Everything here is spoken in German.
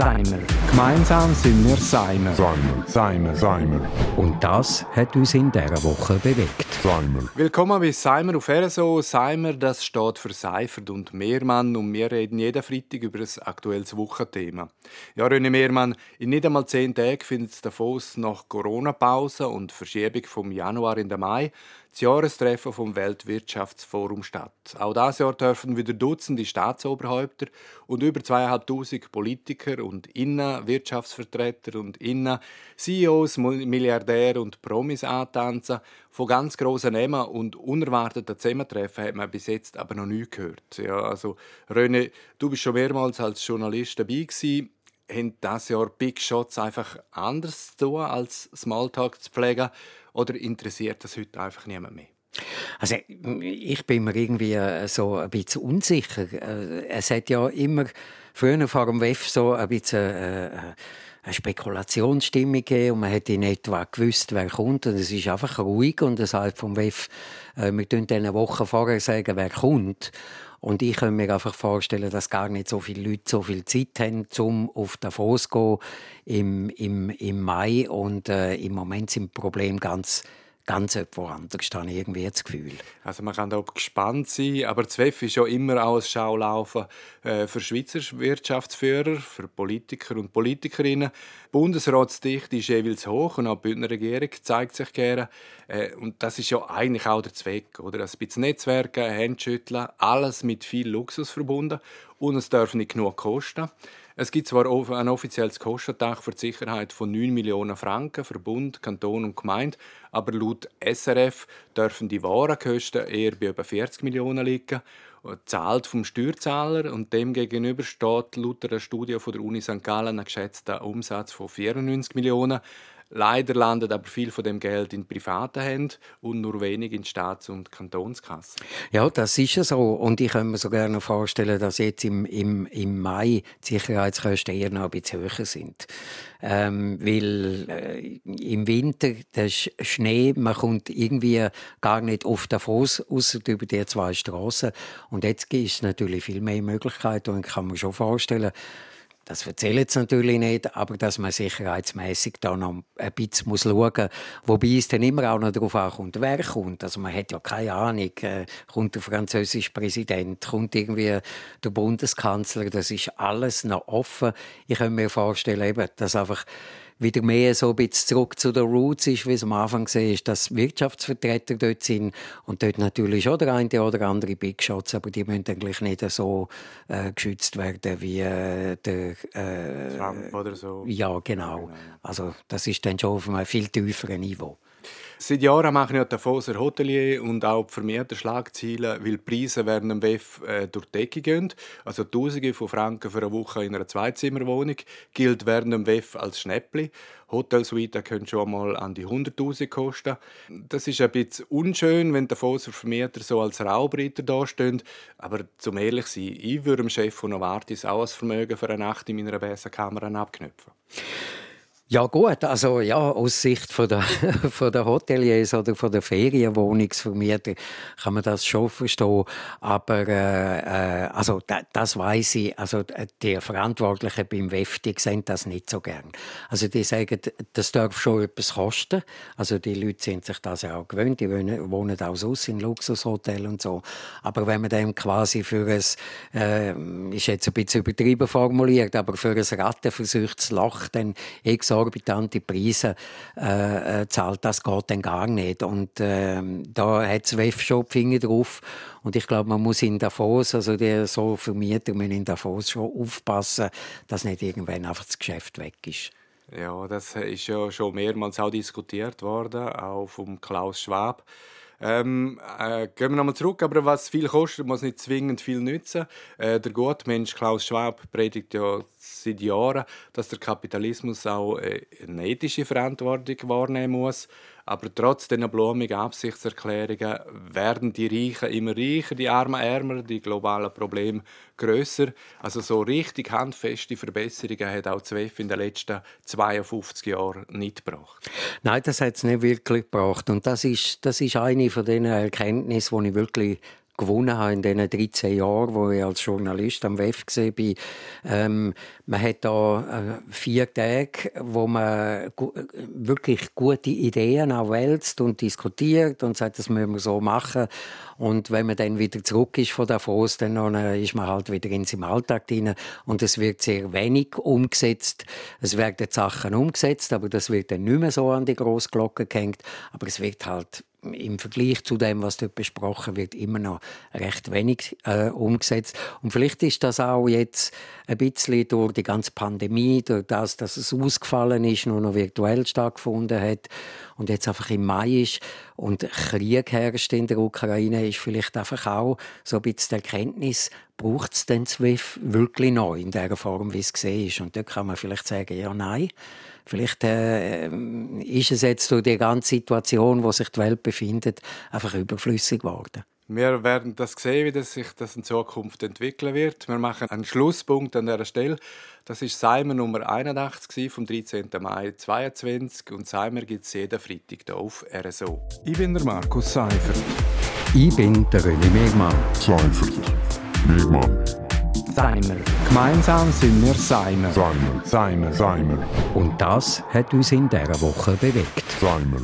Seimer. Gemeinsam sind wir Seimer. Seimer. Seimer. Seimer. Und das hat uns in dieser Woche bewegt. Seimer. Willkommen bei Seimer auf RSO. Seimer, das steht für Seifert und Mehrmann und wir reden jeden Freitag über ein aktuelles Wochenthema. Ja, René Mehrmann, in nicht einmal zehn Tagen findet Davos nach Corona-Pause und Verschiebung vom Januar in den Mai das Jahrestreffen vom Weltwirtschaftsforum statt. Auch dieses Jahr dürfen wieder Dutzende Staatsoberhäupter und über zweieinhalbtausend Politiker und Innenwirtschaftsvertreter und Innen, CEOs, Milliardäre und Promis antanzen. Von ganz grossen Namen und unerwarteten Zusammentreffen hat man bis jetzt aber noch nie gehört. Ja, also René, du bist schon mehrmals als Journalist dabei gewesen. Haben dieses Jahr Big Shots einfach anders zu tun, als Smalltalk zu pflegen? Oder interessiert das heute einfach niemand mehr? Also ich bin mir irgendwie äh, so ein bisschen unsicher. Äh, es hat ja immer früher vor dem WEF so ein bisschen äh, eine Spekulationsstimmung gegeben und man hätte in etwa gewusst, wer kommt und es ist einfach ruhig und es heißt vom WEF, wir tun eine Woche vorher sagen, wer kommt. Und ich kann mir einfach vorstellen, dass gar nicht so viele Leute so viel Zeit haben, um auf Davos zu gehen im, im, im Mai. Und äh, im Moment sind Probleme ganz ganz woanders, habe ich irgendwie das Gefühl. Also man kann da gespannt sein, aber ZWEF ist ja immer auch ein Schaulaufen äh, für Schweizer Wirtschaftsführer, für Politiker und Politikerinnen. Die Bundesratsdichte ist jeweils hoch und auch die Bündner Regierung zeigt sich gerne. Äh, und das ist ja eigentlich auch der Zweck, oder? Ein bisschen Netzwerken, Handschütteln, alles mit viel Luxus verbunden und es darf nicht genug kosten. Es gibt zwar ein offizielles Kostendach für die Sicherheit von 9 Millionen Franken für Bund, Kanton und Gemeinde, aber laut SRF dürfen die wahren Kosten eher bei über 40 Millionen liegen zahlt vom Steuerzahler und dem gegenüber steht laut einer Studie von der Uni St. Gallen ein geschätzter Umsatz von 94 Millionen. Leider landet aber viel von dem Geld in privaten Händen und nur wenig in Staats- und Kantonskassen. Ja, das ist ja so. Und ich kann mir so gerne vorstellen, dass jetzt im, im, im Mai die Sicherheitskosten eher noch ein bisschen höher sind. Ähm, weil äh, im Winter der Schnee, man kommt irgendwie gar nicht auf Davos, außer über die zwei Straßen. Und jetzt gibt es natürlich viel mehr Möglichkeiten und kann mir schon vorstellen, das erzählen sie natürlich nicht, aber dass man sicherheitsmäßig da noch ein bisschen schauen muss. Wobei es dann immer auch noch darauf ankommt, wer kommt. Also man hat ja keine Ahnung, äh, kommt der französische Präsident, kommt irgendwie der Bundeskanzler, das ist alles noch offen. Ich kann mir vorstellen, dass einfach wieder mehr so ein bisschen zurück zu den Roots ist, wie es am Anfang war, dass Wirtschaftsvertreter dort sind und dort natürlich auch der eine oder andere Big Shots, aber die müssen eigentlich nicht so äh, geschützt werden wie äh, der äh, Trump oder so. Ja, genau. genau. Also das ist dann schon auf einem viel tieferen Niveau. Seit Jahren machen ja Davoser Hotelier und auch die vermehrten Schlagzeilen, weil die Preise während dem WEF äh, durch die Decke gehen. Also Tausende von Franken für eine Woche in einer Zweizimmerwohnung gilt während dem WEF als Schnäppli. Hotelsuite können schon mal an die 100.000 kosten. Das ist ein bisschen unschön, wenn Davoser Vermieter so als Raubritter dastehen. Aber zum ehrlich sein, ich würde dem Chef von Novartis auch als Vermögen für eine Nacht in meiner Besenkammer abknüpfen. Ja gut, also ja, aus Sicht von der, von der Hoteliers oder von der Ferienwohnungsvermieter kann man das schon verstehen, aber äh, äh also da, das weiß ich, also die Verantwortlichen beim WEF, die sehen das nicht so gern. Also die sagen, das darf schon etwas kosten, also die Leute sind sich das auch gewöhnt, die wohnen, wohnen auch sonst in Luxushotels und so, aber wenn man dem quasi für ein, äh, ist jetzt ein bisschen übertrieben formuliert, aber für ein rattenversüchtes Loch dann extra exorbitante Preise äh, äh, zahlt, das geht dann gar nicht. Und äh, da hat das WEF schon die Finger drauf. Und ich glaube, man muss in Davos, also die so Vermieter müssen in Davos schon aufpassen, dass nicht irgendwann einfach das Geschäft weg ist. Ja, das ist ja schon mehrmals auch diskutiert worden, auch vom Klaus Schwab. Ähm, äh, gehen wir nochmal zurück, aber was viel kostet, muss nicht zwingend viel nützen. Äh, der gute Mensch Klaus Schwab predigt ja seit Jahren, dass der Kapitalismus auch äh, eine ethische Verantwortung wahrnehmen muss. Aber trotz dieser blumigen Absichtserklärungen werden die Reichen immer reicher, die Armen ärmer, die globalen Probleme größer. Also so richtig handfeste Verbesserungen hat auch ZWEF in den letzten 52 Jahren nicht gebracht. Nein, das hat es nicht wirklich gebracht. Und das ist, das ist eine von den Erkenntnissen, die ich wirklich gewonnen habe in diesen 13 Jahren, wo ich als Journalist am WEF war. Ähm, man hat da äh, vier Tage, wo man wirklich gute Ideen auch wälzt und diskutiert und sagt, das müssen wir so machen. Und wenn man dann wieder zurück ist von Davos, dann ist man halt wieder in seinem Alltag drin und es wird sehr wenig umgesetzt. Es werden Sachen umgesetzt, aber das wird dann nicht mehr so an die Großglocke gehängt. Aber es wird halt im Vergleich zu dem, was dort besprochen wird, immer noch recht wenig äh, umgesetzt. Und vielleicht ist das auch jetzt ein bisschen durch die ganze Pandemie, durch das, dass es ausgefallen ist, nur noch virtuell stattgefunden hat und jetzt einfach im Mai ist und Krieg herrscht in der Ukraine, ist vielleicht einfach auch so ein bisschen die Erkenntnis, braucht es den SWIFT wirklich neu in der Form, wie es gesehen ist. Und da kann man vielleicht sagen, ja, nein. Vielleicht äh, ist es jetzt durch die ganze Situation, wo sich die Welt befindet, einfach überflüssig geworden. Wir werden das sehen, wie das sich das in Zukunft entwickeln wird. Wir machen einen Schlusspunkt an dieser Stelle. Das ist Seimer Nummer 81 vom 13. Mai 2022 und Seimer gibt es jeden Freitag hier auf RSO. Ich bin der Markus Seifert. Ich bin der René Megmann. Seifert. Megmann. Seimer. Gemeinsam sind wir Seimer. Seimer. Seimer. Seimer. Und das hat uns in dieser Woche bewegt. Seimer.